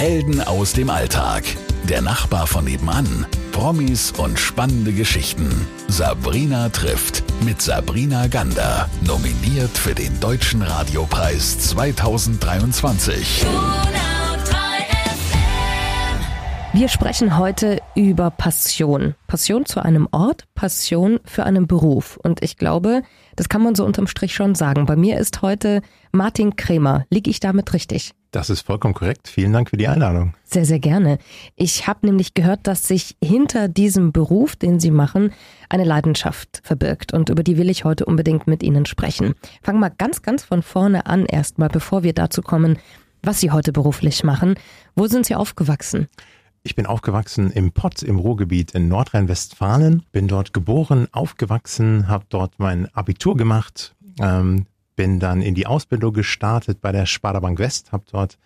Helden aus dem Alltag. Der Nachbar von nebenan. Promis und spannende Geschichten. Sabrina trifft mit Sabrina Gander. Nominiert für den Deutschen Radiopreis 2023. Wir sprechen heute über Passion. Passion zu einem Ort, Passion für einen Beruf. Und ich glaube, das kann man so unterm Strich schon sagen. Bei mir ist heute Martin Kremer. Liege ich damit richtig? Das ist vollkommen korrekt. Vielen Dank für die Einladung. Sehr, sehr gerne. Ich habe nämlich gehört, dass sich hinter diesem Beruf, den Sie machen, eine Leidenschaft verbirgt. Und über die will ich heute unbedingt mit Ihnen sprechen. Fangen wir ganz, ganz von vorne an erstmal, bevor wir dazu kommen, was Sie heute beruflich machen. Wo sind Sie aufgewachsen? Ich bin aufgewachsen im Pott im Ruhrgebiet in Nordrhein-Westfalen, bin dort geboren, aufgewachsen, habe dort mein Abitur gemacht, ähm, bin dann in die Ausbildung gestartet bei der Sparda Bank West, habe dort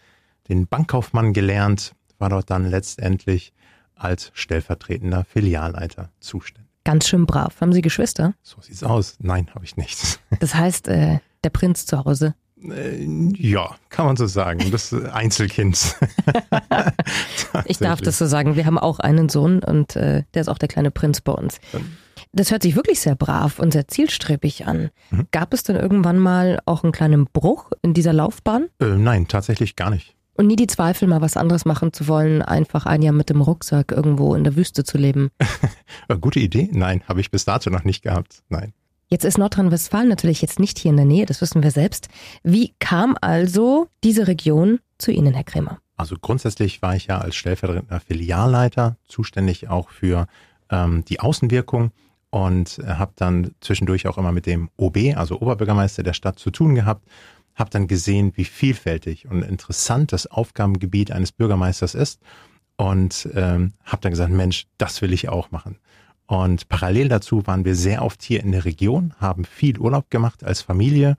den Bankkaufmann gelernt, war dort dann letztendlich als stellvertretender Filialleiter zuständig. Ganz schön brav. Haben Sie Geschwister? So sieht's aus. Nein, habe ich nicht. Das heißt, äh, der Prinz zu Hause. Äh, ja, kann man so sagen. Das Einzelkind. ich darf das so sagen. Wir haben auch einen Sohn und äh, der ist auch der kleine Prinz bei uns. Das hört sich wirklich sehr brav und sehr zielstrebig an. Mhm. Gab es denn irgendwann mal auch einen kleinen Bruch in dieser Laufbahn? Äh, nein, tatsächlich gar nicht. Und nie die Zweifel, mal was anderes machen zu wollen, einfach ein Jahr mit dem Rucksack irgendwo in der Wüste zu leben? Gute Idee? Nein, habe ich bis dato noch nicht gehabt. Nein. Jetzt ist Nordrhein-Westfalen natürlich jetzt nicht hier in der Nähe, das wissen wir selbst. Wie kam also diese Region zu Ihnen, Herr Kremer? Also grundsätzlich war ich ja als stellvertretender Filialleiter zuständig auch für ähm, die Außenwirkung und habe dann zwischendurch auch immer mit dem OB, also Oberbürgermeister der Stadt, zu tun gehabt. Habe dann gesehen, wie vielfältig und interessant das Aufgabengebiet eines Bürgermeisters ist und ähm, habe dann gesagt, Mensch, das will ich auch machen. Und parallel dazu waren wir sehr oft hier in der Region, haben viel Urlaub gemacht als Familie,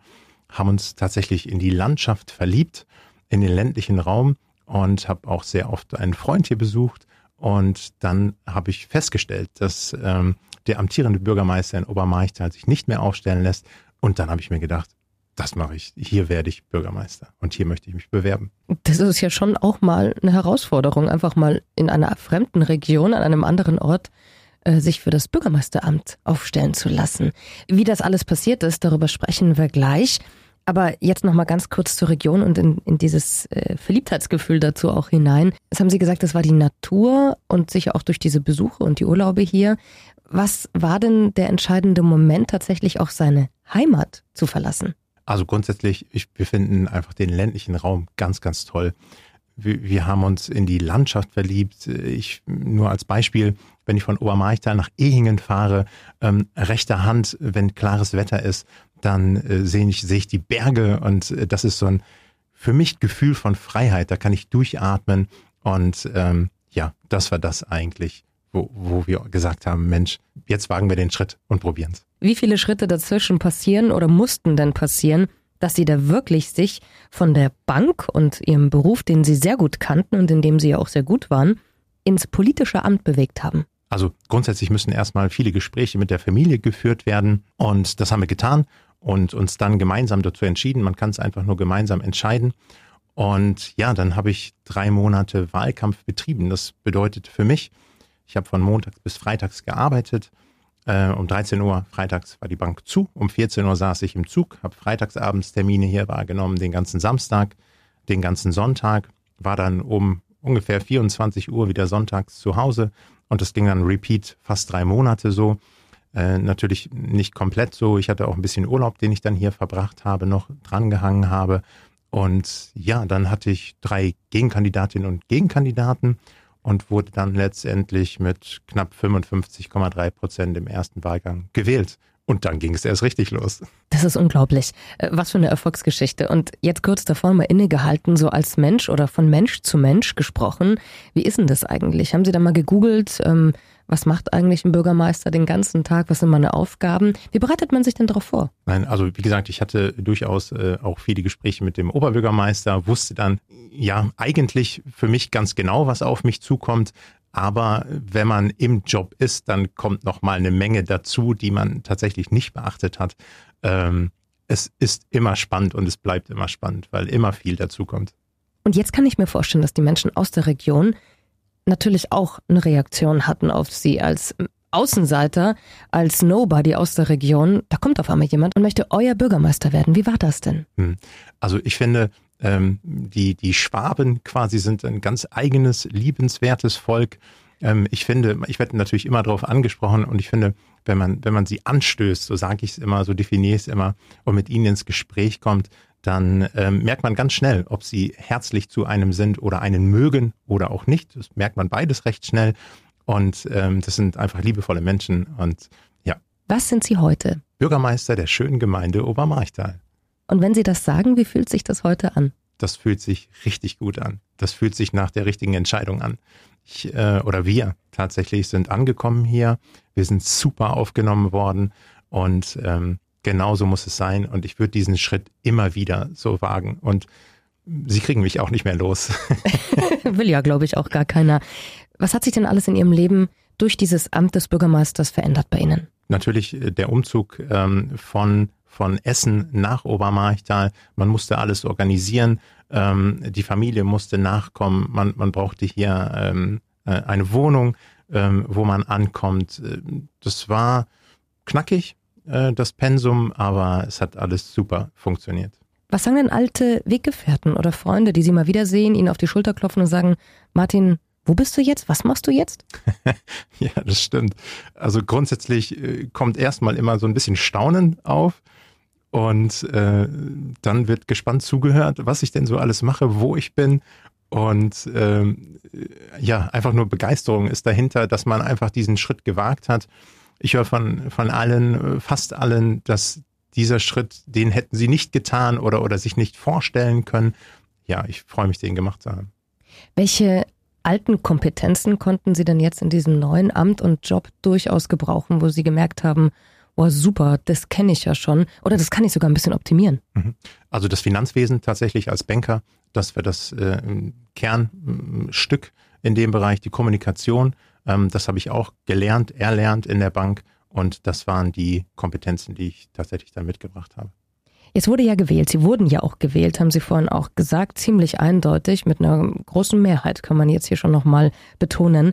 haben uns tatsächlich in die Landschaft verliebt, in den ländlichen Raum und habe auch sehr oft einen Freund hier besucht. Und dann habe ich festgestellt, dass ähm, der amtierende Bürgermeister in Obermarchtal sich nicht mehr aufstellen lässt. Und dann habe ich mir gedacht, das mache ich. Hier werde ich Bürgermeister und hier möchte ich mich bewerben. Das ist ja schon auch mal eine Herausforderung, einfach mal in einer fremden Region, an einem anderen Ort äh, sich für das Bürgermeisteramt aufstellen zu lassen. Wie das alles passiert ist, darüber sprechen wir gleich. Aber jetzt noch mal ganz kurz zur Region und in, in dieses äh, Verliebtheitsgefühl dazu auch hinein. Das haben Sie gesagt, das war die Natur und sicher auch durch diese Besuche und die Urlaube hier. Was war denn der entscheidende Moment, tatsächlich auch seine Heimat zu verlassen? Also grundsätzlich, ich, wir finden einfach den ländlichen Raum ganz, ganz toll. Wir, wir haben uns in die Landschaft verliebt. Ich nur als Beispiel, wenn ich von Obermarchtal nach Ehingen fahre, ähm, rechter Hand, wenn klares Wetter ist, dann äh, sehe ich, sehe ich die Berge und äh, das ist so ein für mich Gefühl von Freiheit. Da kann ich durchatmen und ähm, ja, das war das eigentlich, wo, wo wir gesagt haben, Mensch, jetzt wagen wir den Schritt und probieren es. Wie viele Schritte dazwischen passieren oder mussten denn passieren, dass Sie da wirklich sich von der Bank und Ihrem Beruf, den Sie sehr gut kannten und in dem Sie ja auch sehr gut waren, ins politische Amt bewegt haben? Also grundsätzlich müssen erstmal viele Gespräche mit der Familie geführt werden und das haben wir getan und uns dann gemeinsam dazu entschieden. Man kann es einfach nur gemeinsam entscheiden. Und ja, dann habe ich drei Monate Wahlkampf betrieben. Das bedeutet für mich, ich habe von Montags bis Freitags gearbeitet. Äh, um 13 Uhr freitags war die Bank zu. Um 14 Uhr saß ich im Zug, habe freitagsabends Termine hier wahrgenommen, den ganzen Samstag, den ganzen Sonntag, war dann um ungefähr 24 Uhr wieder sonntags zu Hause, und das ging dann repeat fast drei Monate so. Äh, natürlich nicht komplett so. Ich hatte auch ein bisschen Urlaub, den ich dann hier verbracht habe, noch drangehangen habe. Und ja, dann hatte ich drei Gegenkandidatinnen und Gegenkandidaten und wurde dann letztendlich mit knapp 55,3 Prozent im ersten Wahlgang gewählt. Und dann ging es erst richtig los. Das ist unglaublich. Äh, was für eine Erfolgsgeschichte. Und jetzt kurz davor mal innegehalten, so als Mensch oder von Mensch zu Mensch gesprochen. Wie ist denn das eigentlich? Haben Sie da mal gegoogelt, ähm, was macht eigentlich ein Bürgermeister den ganzen Tag? Was sind meine Aufgaben? Wie bereitet man sich denn darauf vor? Nein, also wie gesagt, ich hatte durchaus äh, auch viele Gespräche mit dem Oberbürgermeister, wusste dann ja eigentlich für mich ganz genau, was auf mich zukommt. Aber wenn man im Job ist, dann kommt noch mal eine Menge dazu, die man tatsächlich nicht beachtet hat. Ähm, es ist immer spannend und es bleibt immer spannend, weil immer viel dazu kommt. Und jetzt kann ich mir vorstellen, dass die Menschen aus der Region natürlich auch eine Reaktion hatten auf sie als Außenseiter, als Nobody aus der Region. Da kommt auf einmal jemand und möchte euer Bürgermeister werden. Wie war das denn? Hm. Also ich finde, ähm, die, die Schwaben quasi sind ein ganz eigenes, liebenswertes Volk. Ähm, ich finde, ich werde natürlich immer darauf angesprochen und ich finde, wenn man, wenn man sie anstößt, so sage ich es immer, so definiere ich es immer und mit ihnen ins Gespräch kommt, dann ähm, merkt man ganz schnell, ob sie herzlich zu einem sind oder einen mögen oder auch nicht. Das merkt man beides recht schnell. Und ähm, das sind einfach liebevolle Menschen. Und ja. Was sind Sie heute? Bürgermeister der schönen Gemeinde Obermarchtal. Und wenn Sie das sagen, wie fühlt sich das heute an? Das fühlt sich richtig gut an. Das fühlt sich nach der richtigen Entscheidung an. Ich äh, oder wir tatsächlich sind angekommen hier. Wir sind super aufgenommen worden und ähm, genauso muss es sein. Und ich würde diesen Schritt immer wieder so wagen. Und Sie kriegen mich auch nicht mehr los. Will ja, glaube ich, auch gar keiner. Was hat sich denn alles in Ihrem Leben durch dieses Amt des Bürgermeisters verändert bei Ihnen? Natürlich äh, der Umzug ähm, von, von Essen nach Obermarchtal. Man musste alles organisieren. Ähm, die Familie musste nachkommen. Man, man brauchte hier ähm, äh, eine Wohnung, ähm, wo man ankommt. Äh, das war knackig, äh, das Pensum, aber es hat alles super funktioniert. Was sagen denn alte Weggefährten oder Freunde, die Sie mal wiedersehen, Ihnen auf die Schulter klopfen und sagen, Martin, wo bist du jetzt? Was machst du jetzt? ja, das stimmt. Also grundsätzlich äh, kommt erstmal immer so ein bisschen Staunen auf und äh, dann wird gespannt zugehört, was ich denn so alles mache, wo ich bin. Und ähm, ja, einfach nur Begeisterung ist dahinter, dass man einfach diesen Schritt gewagt hat. Ich höre von, von allen, fast allen, dass dieser Schritt, den hätten sie nicht getan oder, oder sich nicht vorstellen können. Ja, ich freue mich, den gemacht zu haben. Welche alten Kompetenzen konnten Sie denn jetzt in diesem neuen Amt und Job durchaus gebrauchen, wo Sie gemerkt haben, oh super, das kenne ich ja schon oder das kann ich sogar ein bisschen optimieren? Mhm. Also das Finanzwesen tatsächlich als Banker, das wäre das äh, Kernstück in dem Bereich, die Kommunikation, ähm, das habe ich auch gelernt, erlernt in der Bank und das waren die Kompetenzen, die ich tatsächlich dann mitgebracht habe. Jetzt wurde ja gewählt. Sie wurden ja auch gewählt, haben Sie vorhin auch gesagt, ziemlich eindeutig, mit einer großen Mehrheit, kann man jetzt hier schon nochmal betonen.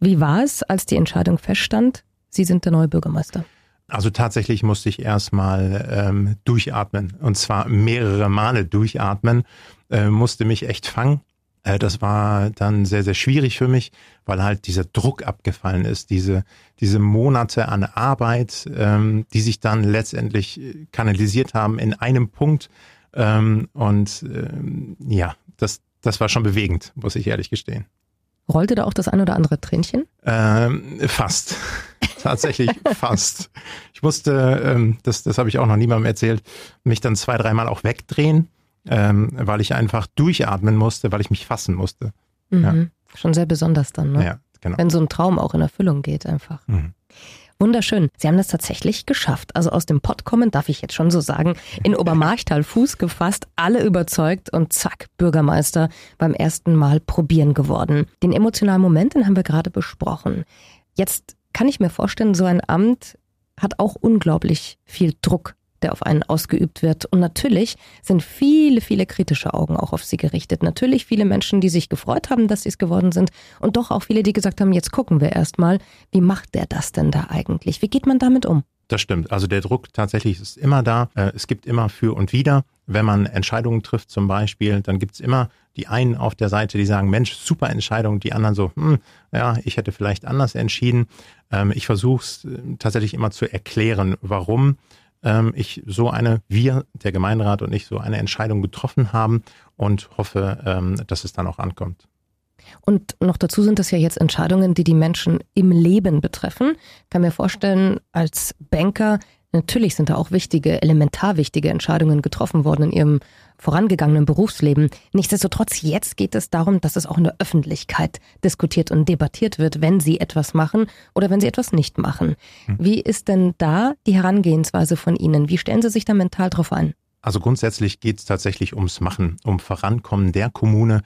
Wie war es, als die Entscheidung feststand, Sie sind der neue Bürgermeister? Also tatsächlich musste ich erstmal ähm, durchatmen und zwar mehrere Male durchatmen, äh, musste mich echt fangen äh, das war dann sehr, sehr schwierig für mich, weil halt dieser Druck abgefallen ist, diese, diese Monate an Arbeit, ähm, die sich dann letztendlich äh, kanalisiert haben in einem Punkt. Ähm, und ähm, ja, das, das war schon bewegend, muss ich ehrlich gestehen. Rollte da auch das ein oder andere Tränchen? Ähm, fast. Tatsächlich fast. Ich musste, ähm, das, das habe ich auch noch niemandem erzählt, mich dann zwei, dreimal auch wegdrehen ähm, weil ich einfach durchatmen musste, weil ich mich fassen musste. Mhm. Ja. Schon sehr besonders dann, ne? Ja, genau. Wenn so ein Traum auch in Erfüllung geht einfach. Mhm. Wunderschön. Sie haben das tatsächlich geschafft. Also aus dem Pott kommen, darf ich jetzt schon so sagen, in Obermarchtal Fuß gefasst, alle überzeugt und zack, Bürgermeister beim ersten Mal probieren geworden. Den emotionalen Moment, den haben wir gerade besprochen. Jetzt kann ich mir vorstellen, so ein Amt hat auch unglaublich viel Druck der auf einen ausgeübt wird. Und natürlich sind viele, viele kritische Augen auch auf sie gerichtet. Natürlich viele Menschen, die sich gefreut haben, dass sie es geworden sind. Und doch auch viele, die gesagt haben, jetzt gucken wir erstmal, wie macht der das denn da eigentlich? Wie geht man damit um? Das stimmt. Also der Druck tatsächlich ist immer da. Äh, es gibt immer für und wider. Wenn man Entscheidungen trifft zum Beispiel, dann gibt's immer die einen auf der Seite, die sagen, Mensch, super Entscheidung. Die anderen so, hm, ja, ich hätte vielleicht anders entschieden. Ähm, ich versuche es äh, tatsächlich immer zu erklären, warum ähm, ich so eine, wir, der Gemeinderat und ich, so eine Entscheidung getroffen haben und hoffe, ähm, dass es dann auch ankommt. Und noch dazu sind das ja jetzt Entscheidungen, die die Menschen im Leben betreffen. Ich kann mir vorstellen, als Banker Natürlich sind da auch wichtige, elementar wichtige Entscheidungen getroffen worden in ihrem vorangegangenen Berufsleben. Nichtsdestotrotz, jetzt geht es darum, dass es auch in der Öffentlichkeit diskutiert und debattiert wird, wenn sie etwas machen oder wenn sie etwas nicht machen. Hm. Wie ist denn da die Herangehensweise von Ihnen? Wie stellen Sie sich da mental drauf ein? Also grundsätzlich geht es tatsächlich ums Machen, um Vorankommen der Kommune.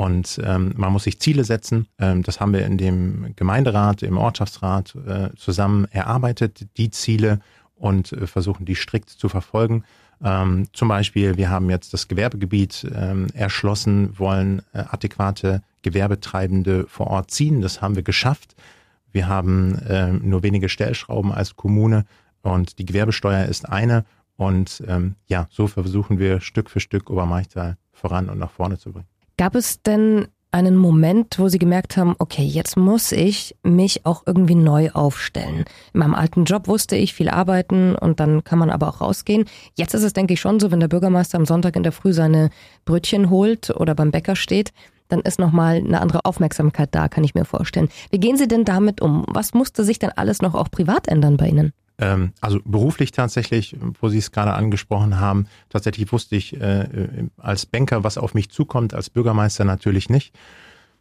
Und ähm, man muss sich Ziele setzen. Ähm, das haben wir in dem Gemeinderat, im Ortschaftsrat äh, zusammen erarbeitet, die Ziele und äh, versuchen die strikt zu verfolgen. Ähm, zum Beispiel, wir haben jetzt das Gewerbegebiet ähm, erschlossen, wollen äh, adäquate Gewerbetreibende vor Ort ziehen. Das haben wir geschafft. Wir haben äh, nur wenige Stellschrauben als Kommune und die Gewerbesteuer ist eine. Und ähm, ja, so versuchen wir Stück für Stück Obermeichtal voran und nach vorne zu bringen. Gab es denn einen Moment, wo Sie gemerkt haben, okay, jetzt muss ich mich auch irgendwie neu aufstellen. In meinem alten Job wusste ich viel arbeiten und dann kann man aber auch rausgehen. Jetzt ist es, denke ich, schon so, wenn der Bürgermeister am Sonntag in der Früh seine Brötchen holt oder beim Bäcker steht, dann ist nochmal eine andere Aufmerksamkeit da, kann ich mir vorstellen. Wie gehen Sie denn damit um? Was musste sich denn alles noch auch privat ändern bei Ihnen? Ähm, also beruflich tatsächlich, wo Sie es gerade angesprochen haben, tatsächlich wusste ich äh, als Banker, was auf mich zukommt, als Bürgermeister natürlich nicht.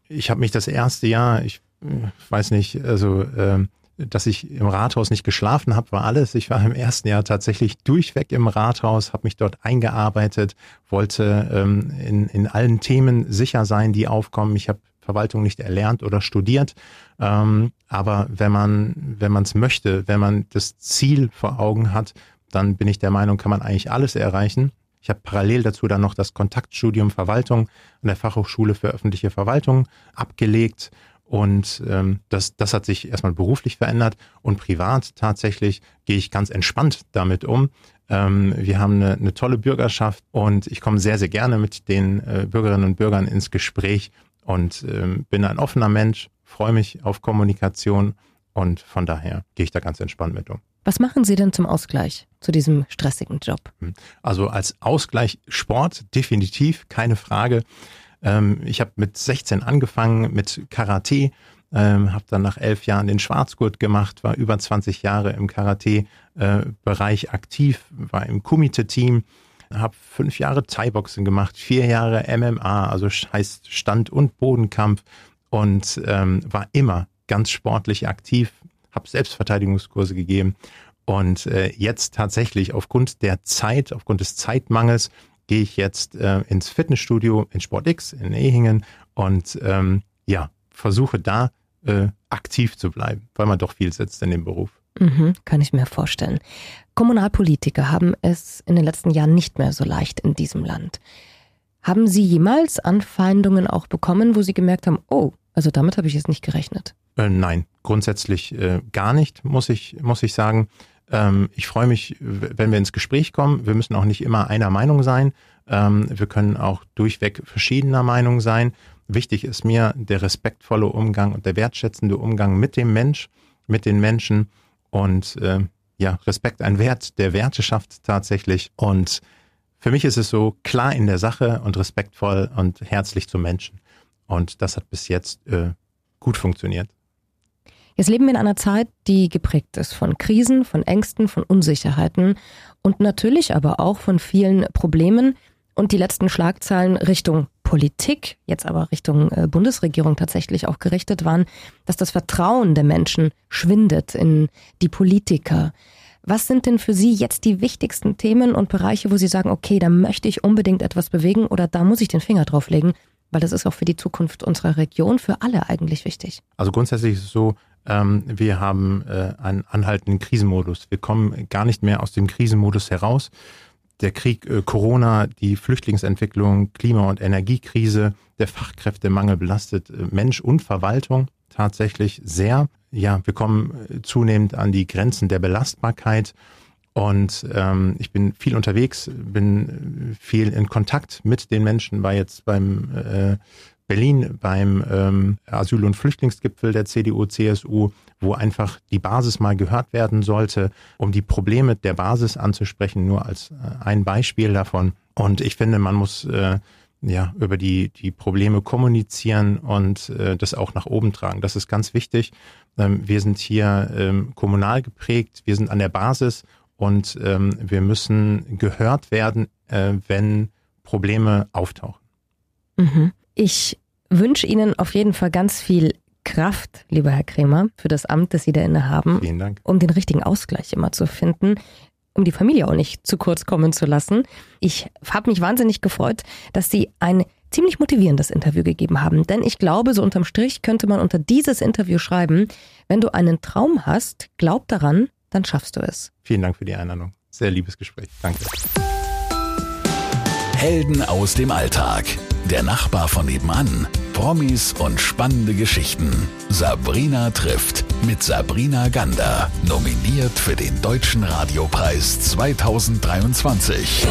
Ich habe mich das erste Jahr, ich äh, weiß nicht, also äh, dass ich im Rathaus nicht geschlafen habe, war alles. Ich war im ersten Jahr tatsächlich durchweg im Rathaus, habe mich dort eingearbeitet, wollte ähm, in, in allen Themen sicher sein, die aufkommen. Ich habe Verwaltung nicht erlernt oder studiert. Ähm, aber wenn man, wenn es möchte, wenn man das Ziel vor Augen hat, dann bin ich der Meinung, kann man eigentlich alles erreichen. Ich habe parallel dazu dann noch das Kontaktstudium Verwaltung an der Fachhochschule für öffentliche Verwaltung abgelegt. Und ähm, das, das hat sich erstmal beruflich verändert und privat tatsächlich gehe ich ganz entspannt damit um. Ähm, wir haben eine, eine tolle Bürgerschaft und ich komme sehr, sehr gerne mit den äh, Bürgerinnen und Bürgern ins Gespräch und ähm, bin ein offener Mensch, freue mich auf Kommunikation und von daher gehe ich da ganz entspannt mit um. Was machen Sie denn zum Ausgleich zu diesem stressigen Job? Hm. Also als Ausgleich Sport definitiv, keine Frage. Ähm, ich habe mit 16 angefangen mit Karate, ähm, habe dann nach elf Jahren den Schwarzgurt gemacht, war über 20 Jahre im Karate-Bereich äh, aktiv, war im Kumite-Team habe fünf Jahre Thai-Boxen gemacht, vier Jahre MMA, also heißt Stand- und Bodenkampf und ähm, war immer ganz sportlich aktiv, habe Selbstverteidigungskurse gegeben und äh, jetzt tatsächlich aufgrund der Zeit, aufgrund des Zeitmangels gehe ich jetzt äh, ins Fitnessstudio in SportX in Ehingen und ähm, ja, versuche da äh, aktiv zu bleiben, weil man doch viel sitzt in dem Beruf. Mhm, kann ich mir vorstellen. Kommunalpolitiker haben es in den letzten Jahren nicht mehr so leicht in diesem Land. Haben Sie jemals Anfeindungen auch bekommen, wo Sie gemerkt haben, oh, also damit habe ich jetzt nicht gerechnet? Äh, nein, grundsätzlich äh, gar nicht, muss ich, muss ich sagen. Ähm, ich freue mich, wenn wir ins Gespräch kommen. Wir müssen auch nicht immer einer Meinung sein. Ähm, wir können auch durchweg verschiedener Meinung sein. Wichtig ist mir der respektvolle Umgang und der wertschätzende Umgang mit dem Mensch, mit den Menschen und äh, ja, Respekt ein Wert, der Werte schafft tatsächlich. Und für mich ist es so klar in der Sache und respektvoll und herzlich zum Menschen. Und das hat bis jetzt äh, gut funktioniert. Jetzt leben wir in einer Zeit, die geprägt ist von Krisen, von Ängsten, von Unsicherheiten und natürlich aber auch von vielen Problemen. Und die letzten Schlagzeilen Richtung Politik, jetzt aber Richtung äh, Bundesregierung tatsächlich auch gerichtet waren, dass das Vertrauen der Menschen schwindet in die Politiker. Was sind denn für Sie jetzt die wichtigsten Themen und Bereiche, wo Sie sagen, okay, da möchte ich unbedingt etwas bewegen oder da muss ich den Finger drauf legen, weil das ist auch für die Zukunft unserer Region, für alle eigentlich wichtig? Also grundsätzlich ist es so, ähm, wir haben äh, einen anhaltenden Krisenmodus. Wir kommen gar nicht mehr aus dem Krisenmodus heraus der Krieg, äh, Corona, die Flüchtlingsentwicklung, Klima- und Energiekrise, der Fachkräftemangel belastet äh, Mensch und Verwaltung tatsächlich sehr. Ja, wir kommen äh, zunehmend an die Grenzen der Belastbarkeit. Und ähm, ich bin viel unterwegs, bin äh, viel in Kontakt mit den Menschen, war jetzt beim äh, Berlin beim ähm, Asyl- und Flüchtlingsgipfel der CDU-CSU, wo einfach die Basis mal gehört werden sollte, um die Probleme der Basis anzusprechen, nur als äh, ein Beispiel davon. Und ich finde, man muss äh, ja über die die Probleme kommunizieren und äh, das auch nach oben tragen. Das ist ganz wichtig. Ähm, wir sind hier ähm, kommunal geprägt, wir sind an der Basis und ähm, wir müssen gehört werden, äh, wenn Probleme auftauchen. Mhm. Ich wünsche Ihnen auf jeden Fall ganz viel Kraft, lieber Herr Kremer, für das Amt, das Sie da innehaben. Vielen Dank. Um den richtigen Ausgleich immer zu finden, um die Familie auch nicht zu kurz kommen zu lassen. Ich habe mich wahnsinnig gefreut, dass Sie ein ziemlich motivierendes Interview gegeben haben. Denn ich glaube, so unterm Strich könnte man unter dieses Interview schreiben, wenn du einen Traum hast, glaub daran, dann schaffst du es. Vielen Dank für die Einladung. Sehr liebes Gespräch. Danke. Helden aus dem Alltag. Der Nachbar von nebenan. Promis und spannende Geschichten. Sabrina trifft mit Sabrina Gander. Nominiert für den Deutschen Radiopreis 2023.